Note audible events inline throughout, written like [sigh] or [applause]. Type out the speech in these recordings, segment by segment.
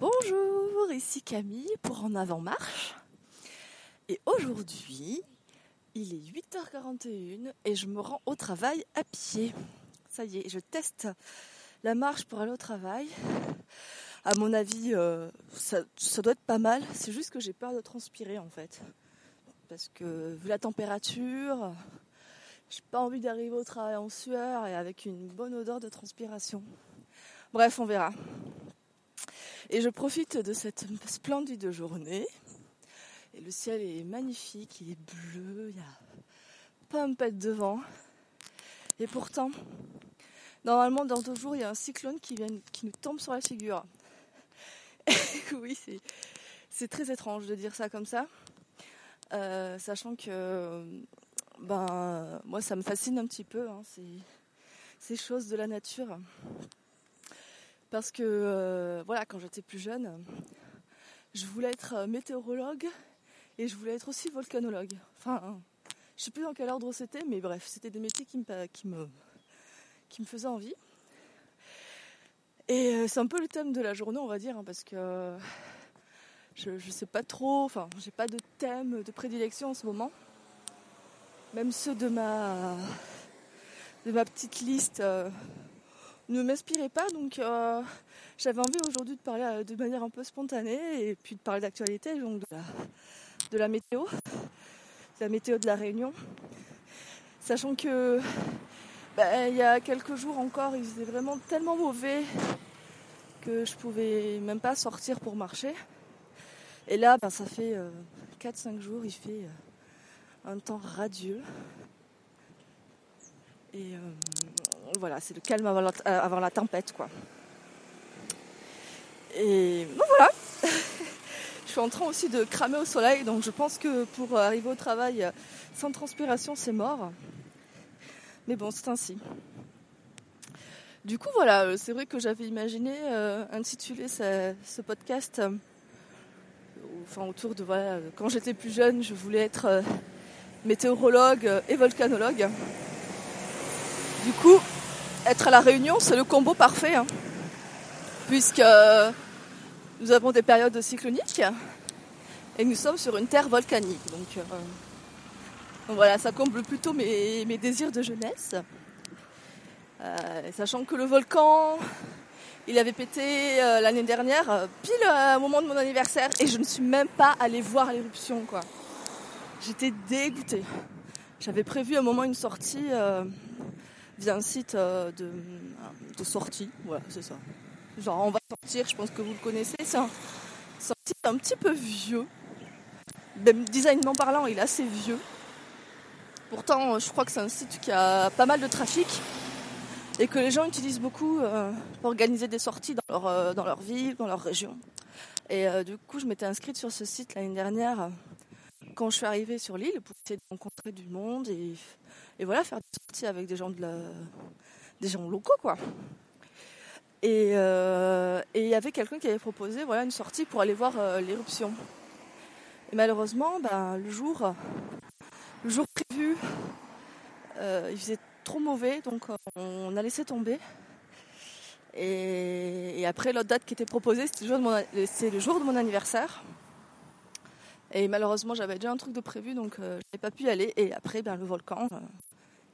Bonjour, ici Camille pour En Avant Marche. Et aujourd'hui, il est 8h41 et je me rends au travail à pied. Ça y est, je teste la marche pour aller au travail. À mon avis, euh, ça, ça doit être pas mal. C'est juste que j'ai peur de transpirer en fait. Parce que vu la température, j'ai pas envie d'arriver au travail en sueur et avec une bonne odeur de transpiration. Bref, on verra. Et je profite de cette splendide journée. Et le ciel est magnifique, il est bleu, il y a pas un pet de vent. Et pourtant, normalement, dans deux jours, il y a un cyclone qui, vient, qui nous tombe sur la figure. [laughs] oui, c'est très étrange de dire ça comme ça. Euh, sachant que ben, moi, ça me fascine un petit peu, hein, ces choses de la nature. Parce que, euh, voilà, quand j'étais plus jeune, je voulais être euh, météorologue et je voulais être aussi volcanologue. Enfin, je sais plus dans quel ordre c'était, mais bref, c'était des métiers qui me, qui me, qui me faisaient envie. Et euh, c'est un peu le thème de la journée, on va dire, hein, parce que je, je sais pas trop, enfin, j'ai pas de thème de prédilection en ce moment. Même ceux de ma, de ma petite liste ne m'inspirait pas. Donc euh, j'avais envie aujourd'hui de parler euh, de manière un peu spontanée et puis de parler d'actualité, donc de la, météo, de la météo de la Réunion. Sachant que ben, il y a quelques jours encore, il faisait vraiment tellement mauvais que je pouvais même pas sortir pour marcher. Et là, ben, ça fait 4-5 euh, jours, il fait un temps radieux. Et voilà, c'est le calme avant la, euh, avant la, tempête, quoi. Et bon, voilà. [laughs] je suis en train aussi de cramer au soleil, donc je pense que pour arriver au travail euh, sans transpiration, c'est mort. Mais bon, c'est ainsi. Du coup, voilà, euh, c'est vrai que j'avais imaginé intituler ce, podcast enfin, autour de voilà, quand j'étais plus jeune, je voulais être météorologue et volcanologue. Du coup, être à la Réunion, c'est le combo parfait, hein. puisque nous avons des périodes cycloniques et nous sommes sur une terre volcanique. Donc, euh, voilà, ça comble plutôt mes, désirs de jeunesse. Euh, sachant que le volcan, il avait pété euh, l'année dernière, pile au moment de mon anniversaire, et je ne suis même pas allée voir l'éruption. J'étais dégoûtée. J'avais prévu un moment une sortie via un site euh, de, de sortie. Voilà, c'est ça. Genre, on va sortir, je pense que vous le connaissez. C'est un, site un petit peu vieux. Designement parlant, il est assez vieux. Pourtant, je crois que c'est un site qui a pas mal de trafic et que les gens utilisent beaucoup euh, pour organiser des sorties dans leur, euh, dans leur ville, dans leur région. Et du coup, je m'étais inscrite sur ce site l'année dernière quand je suis arrivée sur l'île pour essayer de rencontrer du monde et et voilà, faire des sorties avec des gens, de la... des gens locaux, quoi. Et euh, il y avait quelqu'un qui avait proposé voilà, une sortie pour aller voir euh, l'éruption. Et malheureusement, ben, le, jour, le jour prévu, euh, il faisait trop mauvais, donc on a laissé tomber. Et, après, l'autre date qui était proposée, c'était le, le, jour de mon anniversaire. Et malheureusement, j'avais déjà un truc de prévu, donc je n'avais pas pu y aller. Et après, ben, le volcan,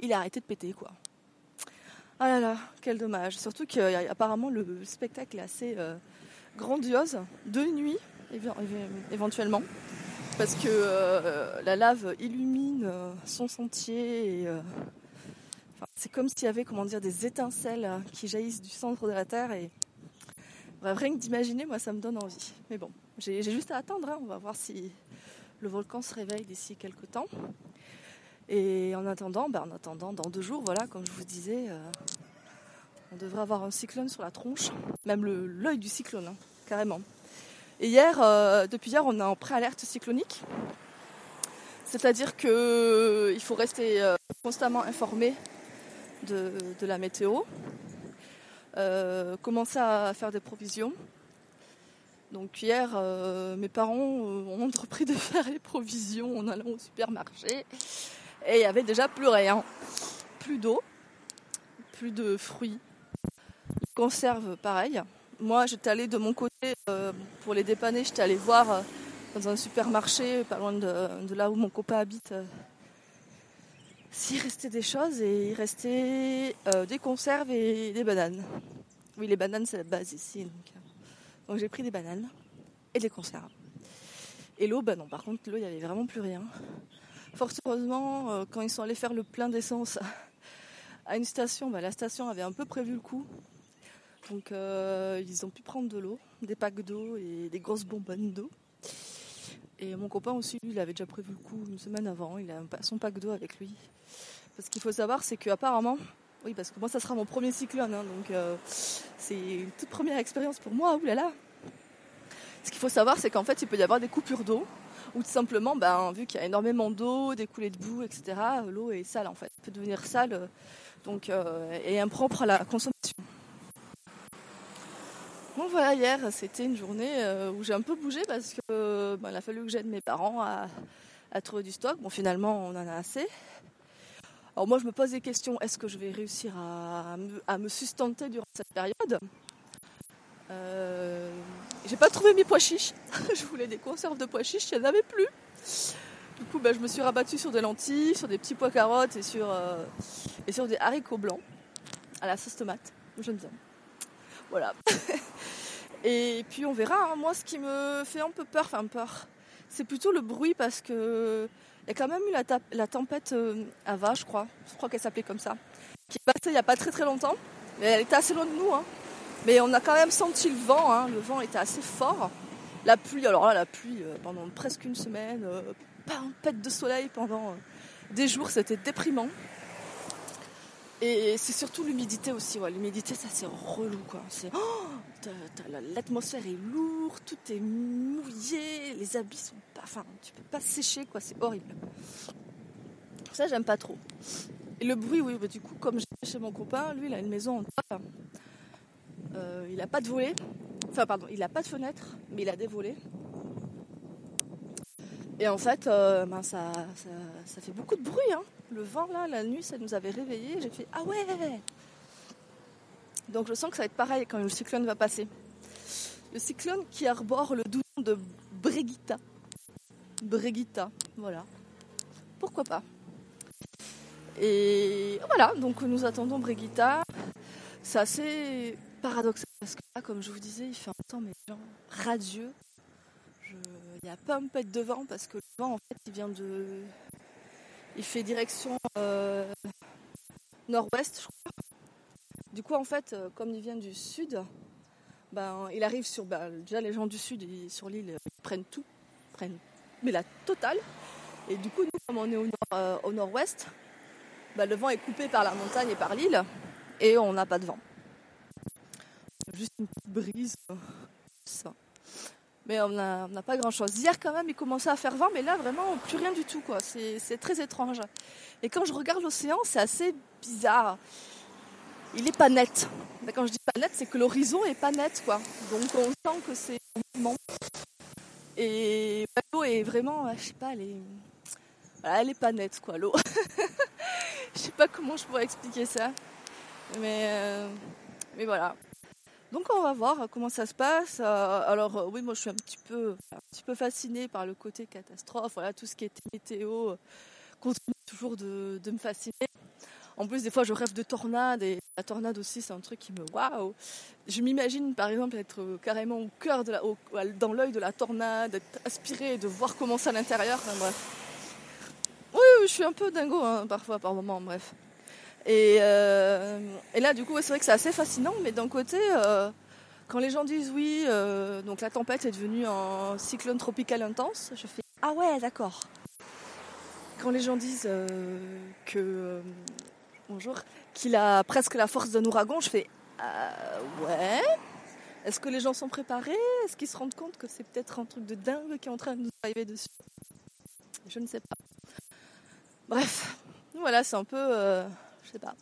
il a arrêté de péter, quoi. Ah là là, quel dommage. Surtout qu'apparemment le spectacle est assez euh, grandiose, de nuit éventuellement, parce que euh, la lave illumine euh, son sentier. c'est comme s'il y avait comment des étincelles qui jaillissent du centre de la Terre et rien que d'imaginer, moi ça me donne envie. Mais bon, j'ai juste à attendre. Hein. On va voir si le volcan se réveille d'ici quelques temps. Et en attendant, ben en attendant, dans deux jours, voilà, comme je vous disais, euh, on devrait avoir un cyclone sur la tronche, même l'œil du cyclone, hein, carrément. Et hier, euh, depuis hier, on est en préalerte cyclonique. C'est-à-dire qu'il euh, faut rester constamment informé de, de, la météo, commencer à faire des provisions. Donc hier, mes parents ont entrepris de faire les provisions en allant au supermarché. Et il y avait déjà plus rien. Plus d'eau, plus de fruits. Conserve, pareil. moi, j'étais allée de mon côté pour les dépanner. J'étais allée voir dans un supermarché, pas loin de, là où mon copain habite, s'il restait des choses. Et il restait des conserves et des bananes. Oui, les bananes, c'est la base ici. Donc, j'ai pris des bananes et des conserves. Et l'eau, bah non, par contre, l'eau, il n'y avait vraiment plus rien. Fort heureusement, quand ils sont allés faire le plein d'essence [laughs] à une station, bah, la station avait un peu prévu le coup. Donc euh, ils ont pu prendre de l'eau, des packs d'eau et des grosses bonbonnes d'eau. Et mon copain aussi, lui, il avait déjà prévu le coup une semaine avant. Il a son pack d'eau avec lui. Parce qu'il faut savoir, c'est qu'apparemment, oui, parce que moi, ça sera mon premier cyclone, hein, donc euh, c'est une toute première expérience pour moi. Oulala. Ce qu'il faut savoir, c'est qu'en fait, il peut y avoir des coupures d'eau, ou tout simplement, ben, vu qu'il y a énormément d'eau, des coulées de boue, etc., l'eau est sale en fait. Elle peut devenir sale donc, euh, et impropre à la consommation. Bon voilà, hier c'était une journée euh, où j'ai un peu bougé parce que ben, il a fallu que j'aide mes parents à, trouver du stock. Bon finalement on en a assez. Alors moi je me pose des questions, est-ce que je vais réussir à, me, sustenter durant cette période? Euh, J'ai pas trouvé mes pois chiches. [laughs] je voulais des conserves de pois chiches, il n'y en avait plus. Du coup, bah, je me suis rabattue sur des lentilles, sur des petits pois carottes et sur, euh, et sur des haricots blancs à la sauce tomate. J'aime bien. Voilà. [laughs] et puis on verra. Hein. Moi, ce qui me fait un peu peur, enfin peur, c'est plutôt le bruit parce que il y a quand même eu la, tempête euh, Ava, je crois. Je crois qu'elle s'appelait comme ça. Qui est passée il n'y a pas très très longtemps. Mais elle était assez loin de nous. Hein. Mais on a quand même senti le vent. Hein. Le vent était assez fort. La pluie, alors là, la pluie euh, pendant presque une semaine, pas un pet de soleil pendant euh, des jours, c'était déprimant. Et c'est surtout l'humidité aussi. L'humidité, ça c'est relou quoi. C'est oh, l'atmosphère est lourde, tout est mouillé, les habits sont pas, enfin, tu peux pas sécher quoi. C'est horrible. Ça, j'aime pas trop. Et le bruit, oui, bah, du coup, comme j'ai chez mon copain, lui, il a une maison en. Euh, il a pas de volets. Enfin, pardon, il a pas de fenêtre, mais il a des volets. Et en fait, euh, ben ça, ça, fait beaucoup de bruit. Hein. Le vent, là, la nuit, ça nous avait réveillés. J'ai fait Ah ouais Donc je sens que ça va être pareil quand le cyclone va passer. Le cyclone qui arbore le doux nom de Brigitta. Brigitta, voilà. Pourquoi pas? Et voilà, donc nous attendons Brigitta. C'est assez paradoxal parce que là, comme je vous disais, il fait un temps mais genre radieux. Il n'y a pas un peu de vent parce que le vent en fait il vient de. Il fait direction euh, nord-ouest, je crois. Du coup en fait, euh, comme il vient du sud, ben, il arrive sur. Ben, déjà les gens du sud sur l'île ils prennent tout, prennent mais la totale. Et du coup nous comme on est euh, au nord-ouest, ben, le vent est coupé par la montagne et par l'île et on n'a pas de vent. Juste une petite brise. Mais on n'a pas grand chose. Hier quand même il commençait à faire vent, mais là vraiment plus rien du tout quoi. C'est très étrange. Et quand je regarde l'océan, c'est assez bizarre. Il est pas net. quand je dis pas net, c'est que l'horizon est pas net quoi. Donc on sent que c'est mouvement. Et l'eau est vraiment, je sais pas, elle est, elle est pas nette quoi l'eau. [laughs] je sais pas comment je pourrais expliquer ça, mais euh, mais voilà. Donc on va voir comment ça se passe. Euh, alors euh, oui, moi je suis un petit peu, un petit peu fascinée par le côté catastrophe. Voilà, tout ce qui est météo euh, continue toujours de, me fasciner. En plus, des fois, je rêve de tornades et la tornade aussi, c'est un truc qui me waouh. Je m'imagine, par exemple, être carrément au cœur de la, dans l'œil de la tornade, être aspiré, de voir comment c'est à l'intérieur. bref. Oui, je suis un peu dingo hein, parfois, par moments. Bref. Euh, et, là, du coup, c'est vrai que c'est assez fascinant, mais d'un côté, euh, quand les gens disent oui, euh, donc la tempête est devenue un cyclone tropical intense, je fais ah ouais, d'accord. Quand les gens disent que bonjour, qu'il a presque la force d'un ouragan, je fais ouais. Est-ce que les gens sont préparés? Est-ce qu'ils se rendent compte que c'est peut-être un truc de dingue qui est en train de nous arriver dessus? Je ne sais pas. Bref, voilà, c'est un peu je sais pas.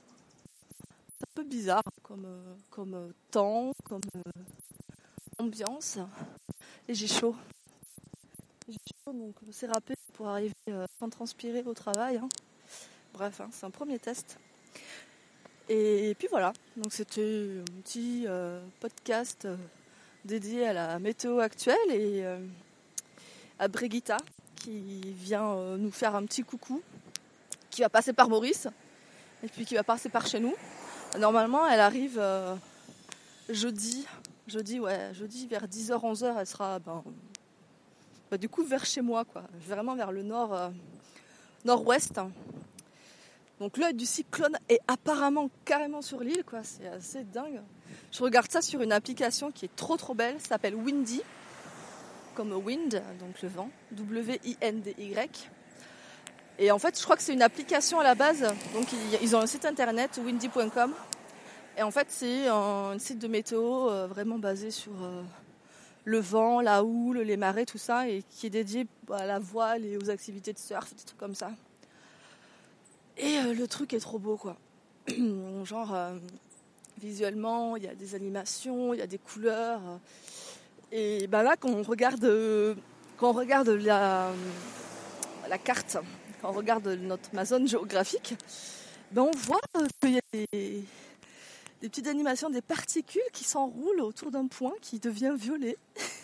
C'est un peu bizarre comme, euh, comme euh, temps, comme euh, ambiance. Et j'ai chaud. J'ai chaud, donc c'est râpé pour arriver sans transpirer au travail. Hein. Bref, hein, c'est un premier test. Et puis voilà, donc c'était un petit podcast dédié à la météo actuelle et à Brigitta qui vient nous faire un petit coucou, qui va passer par Maurice et puis qui va passer par chez nous. Normalement, elle arrive jeudi, jeudi, ouais, jeudi vers 10h, 11h, elle sera ben, bah, du coup vers chez moi, quoi, vraiment vers le nord, euh, nord-ouest. Donc l'œil du cyclone est apparemment carrément sur l'île, quoi, c'est assez dingue. Je regarde ça sur une application qui est trop trop belle, s'appelle Windy, comme wind, donc le vent, W-I-N-D-Y. Et en fait, je crois que c'est une application à la base. Donc, ils ont un site internet, windy.com. Et en fait, c'est un site de météo euh, vraiment basé sur euh, le vent, la houle, les marées, tout ça, et qui est dédié à la voile et aux activités de surf, des trucs comme ça. Et euh, le truc est trop beau, quoi. [clears throat] Genre, visuellement, il y a des animations, il y a des couleurs. et ben là, quand on regarde, quand on regarde la carte, on regarde notre ma zone géographique, ben on voit qu'il y a des des petites animations, des particules qui s'enroulent autour d'un point qui devient violet.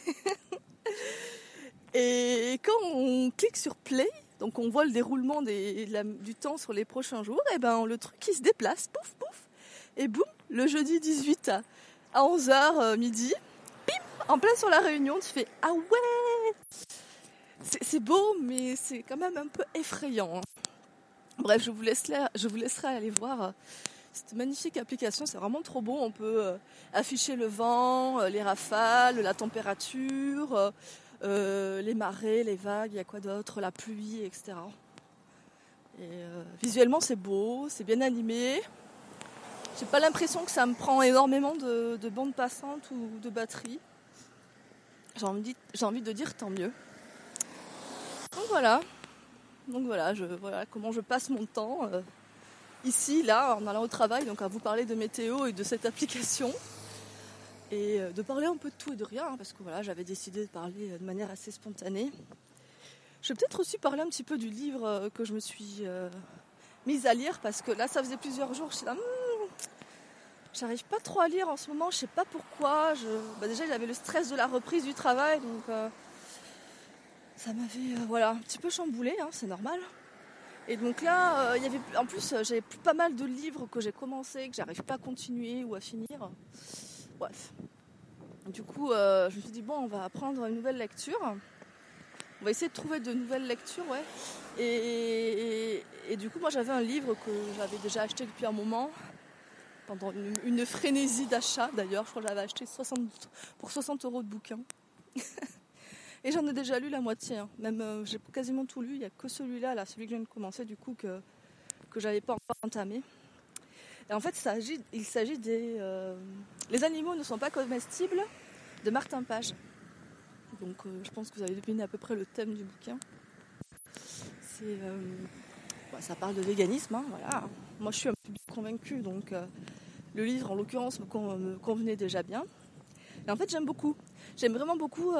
[laughs] et quand on clique sur play, donc on voit le déroulement du temps sur les prochains jours, et ben le truc qui se déplace, pouf pouf, et boum, le jeudi 18 à 11h euh, midi, bim, en plein sur la réunion, tu fais ah ouais, c'est beau, mais c'est quand même un peu effrayant. Hein. Bref, je vous, laisserai, aller voir euh, cette magnifique application, c'est vraiment trop beau. On peut euh, afficher le vent, euh, les rafales, la température, les marées, les vagues, il y a quoi d'autre, la pluie, etc. Et, visuellement, c'est beau, c'est bien animé. J'ai pas l'impression que ça me prend énormément de, de bandes passantes ou de batterie. J'ai envie, de dire tant mieux. Voilà. Donc voilà, je, comment je passe mon temps ici, là, en allant au travail, donc à vous parler de météo et de cette application. Et euh, de parler un peu de tout et de rien, hein, parce que voilà, j'avais décidé de parler de manière assez spontanée. Je vais peut-être aussi parler un petit peu du livre euh, que je me suis euh, mise à lire, parce que là, ça faisait plusieurs jours, je suis là, hmm, j'arrive pas trop à lire en ce moment, je sais pas pourquoi. Bah, déjà, j'avais le stress de la reprise du travail, donc ça m'avait voilà, un petit peu chamboulé, hein, c'est normal. Et donc là, euh, il y avait, en plus, euh, j'avais pas mal de livres que j'ai commencé, que j'arrive pas à continuer ou à finir. Bref. Du coup, euh, je me suis dit, bon, on va prendre une nouvelle lecture. On va essayer de trouver de nouvelles lectures, ouais. Et, du coup, moi, j'avais un livre que j'avais déjà acheté depuis un moment, pendant une, frénésie d'achat d'ailleurs. Je crois que j'avais acheté 60, pour 60 euros de bouquin. [laughs] Et j'en ai déjà lu la moitié. Hein. Même euh, j'ai quasiment tout lu. Il n'y a que celui-là, là, celui que je viens de commencer, du coup, que, que j'avais pas encore entamé. Et en fait, il s'agit des. Euh, les animaux ne sont pas comestibles de Martin Page. Donc euh, je pense que vous avez deviné à peu près le thème du bouquin. C'est. Bah, ça parle de véganisme, hein, voilà. Moi je suis un peu convaincue, donc le livre en l'occurrence me, convenait déjà bien. Et en fait j'aime beaucoup. J'aime vraiment beaucoup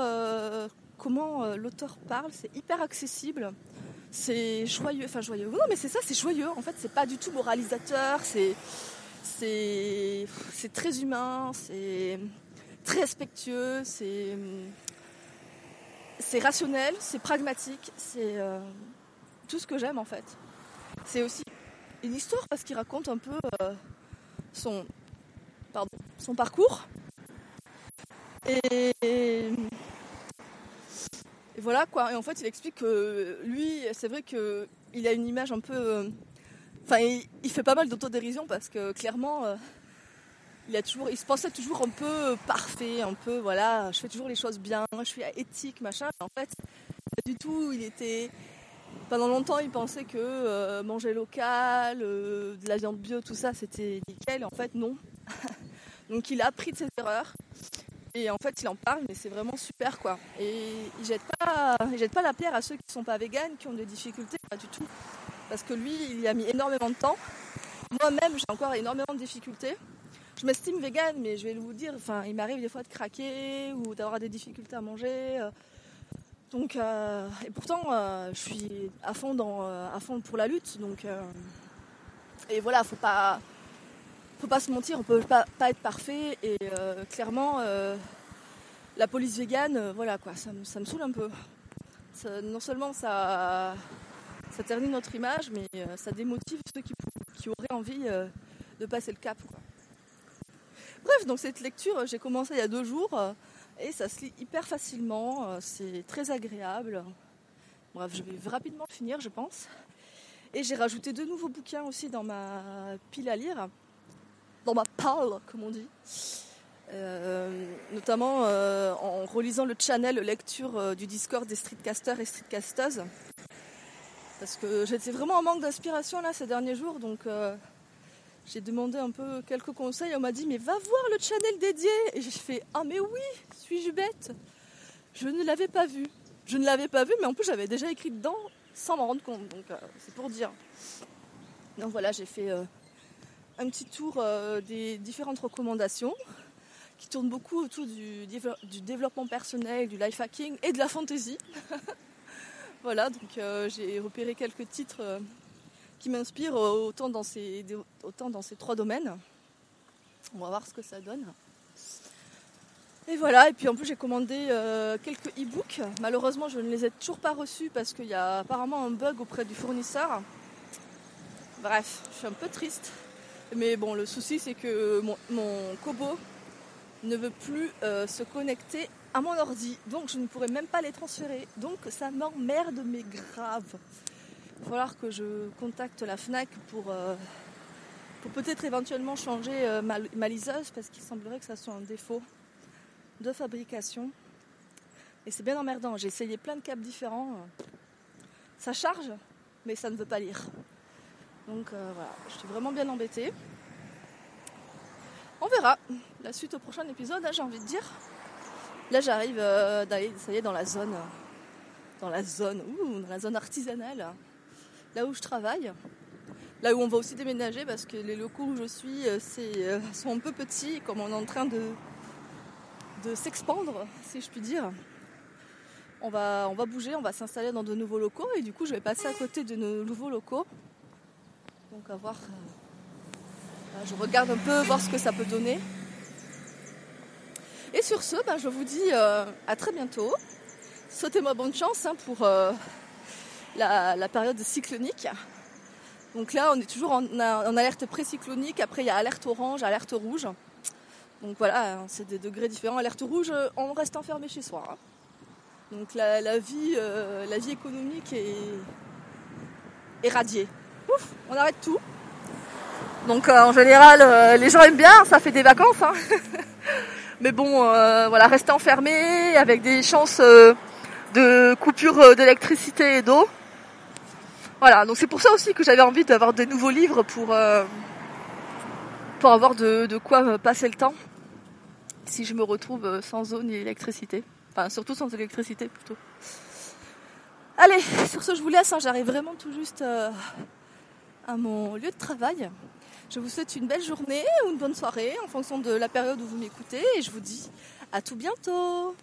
comment euh, l'auteur parle, c'est hyper accessible, c'est joyeux, enfin joyeux. Non mais c'est ça, c'est joyeux. En fait, c'est pas du tout moralisateur, c'est c'est très humain, c'est très respectueux, c'est rationnel, c'est pragmatique, c'est euh, tout ce que j'aime en fait. C'est aussi une histoire parce qu'il raconte un peu euh, son son parcours. Voilà quoi. Et en fait, il explique que lui, c'est vrai qu'il a une image un peu. Euh, enfin, il, fait pas mal d'autodérision parce que clairement, euh, il, a toujours, il se pensait toujours un peu parfait, un peu voilà, je fais toujours les choses bien, je suis éthique, machin. En fait, pas du tout. Il était. Pendant longtemps, il pensait que euh, manger local, de la viande bio, tout ça, c'était nickel. En fait, non. [laughs] Donc, il a appris de ses erreurs. Et en fait, il en parle, mais c'est vraiment super quoi. Et il jette pas, il jette pas la pierre à ceux qui sont pas véganes, qui ont des difficultés, pas du tout. Parce que lui, il a mis énormément de temps. Moi-même, j'ai encore énormément de difficultés. Je m'estime végane, mais je vais vous dire, enfin, il m'arrive des fois de craquer ou d'avoir des difficultés à manger. Euh. Donc, euh, et pourtant, euh, je suis à fond, dans, à fond pour la lutte. Donc, et voilà, faut pas, faut pas se mentir, on peut pas, être parfait et euh, clairement euh, la police végane, euh, voilà quoi, ça, me- saoule un peu. Non seulement ça, ça ternit notre image, mais euh, ça démotive ceux qui, auraient envie de passer le cap. Bref, donc cette lecture, j'ai commencé il y a deux jours et ça se lit hyper facilement, c'est très agréable. Bref, je vais rapidement finir, je pense. Et j'ai rajouté deux nouveaux bouquins aussi dans ma pile à lire, pile, comme on dit. Euh, notamment euh, en relisant le channel lecture euh, du Discord des streetcasters et streetcasteuses. Parce que j'étais vraiment en manque d'inspiration là ces derniers jours, donc j'ai demandé un peu quelques conseils. On m'a dit mais va voir le channel dédié. Et j'ai fait ah mais oui, suis-je bête? Je ne l'avais pas vu. Je ne l'avais pas vu, mais en plus j'avais déjà écrit dedans sans m'en rendre compte. Donc c'est pour dire. Donc voilà, j'ai fait un petit tour euh, des différentes recommandations qui tournent beaucoup autour du, développement personnel, du life hacking et de la fantasy. [laughs] voilà, donc euh, j'ai repéré quelques titres euh, qui m'inspirent autant dans, ces, autant dans ces trois domaines. On va voir ce que ça donne. Et voilà, et puis en plus j'ai commandé quelques e-books. Malheureusement, je ne les ai toujours pas reçus parce qu'il y a apparemment un bug auprès du fournisseur. Bref, je suis un peu triste. Mais bon, le souci c'est que mon, mon Kobo ne veut plus euh, se connecter à mon ordi. Donc je ne pourrai même pas les transférer. Donc ça m'emmerde, mais grave. Il va falloir que je contacte la FNAC pour, euh, pour peut-être éventuellement changer euh, ma, ma liseuse parce qu'il semblerait que ça soit un défaut de fabrication. Et c'est bien emmerdant. J'ai essayé plein de câbles différents. Ça charge, mais ça ne veut pas lire. Donc euh, voilà, je suis vraiment bien embêtée. On verra la suite au prochain épisode, hein, j'ai envie de dire. Là, j'arrive euh, ça y est, dans la zone, dans la zone, ouh, dans la zone artisanale, là où je travaille, là où on va aussi déménager parce que les locaux où je suis, euh, euh, sont un peu petits, comme on est en train de, de s'expandre, si je puis dire. On va, on va bouger, on va s'installer dans de nouveaux locaux et du coup, je vais passer à côté de nos nouveaux locaux. Donc, à voir. euh, je regarde un peu, voir ce que ça peut donner. Et sur ce, ben, je vous dis euh, à très bientôt. Souhaitez-moi bonne chance hein, pour euh, la, période cyclonique. Donc là, on est toujours en, en alerte précyclonique. Après, il y a alerte orange, alerte rouge. Donc voilà, c'est des degrés différents. Alerte rouge, on reste enfermé chez soi. hein. Donc la, la vie, la vie économique est, est radiée. On arrête tout. Donc euh, en général, euh, les gens aiment bien, ça fait des vacances. hein. [laughs] Mais bon, euh, voilà, rester enfermé avec des chances de coupure d'électricité et d'eau. Voilà, donc c'est pour ça aussi que j'avais envie d'avoir des nouveaux livres pour, avoir de, quoi passer le temps si je me retrouve sans eau ni électricité. Enfin, surtout sans électricité plutôt. Allez, sur ce, je vous laisse. hein, J'arrive vraiment tout juste à mon lieu de travail. Je vous souhaite une belle journée ou une bonne soirée en fonction de la période où vous m'écoutez et je vous dis à tout bientôt.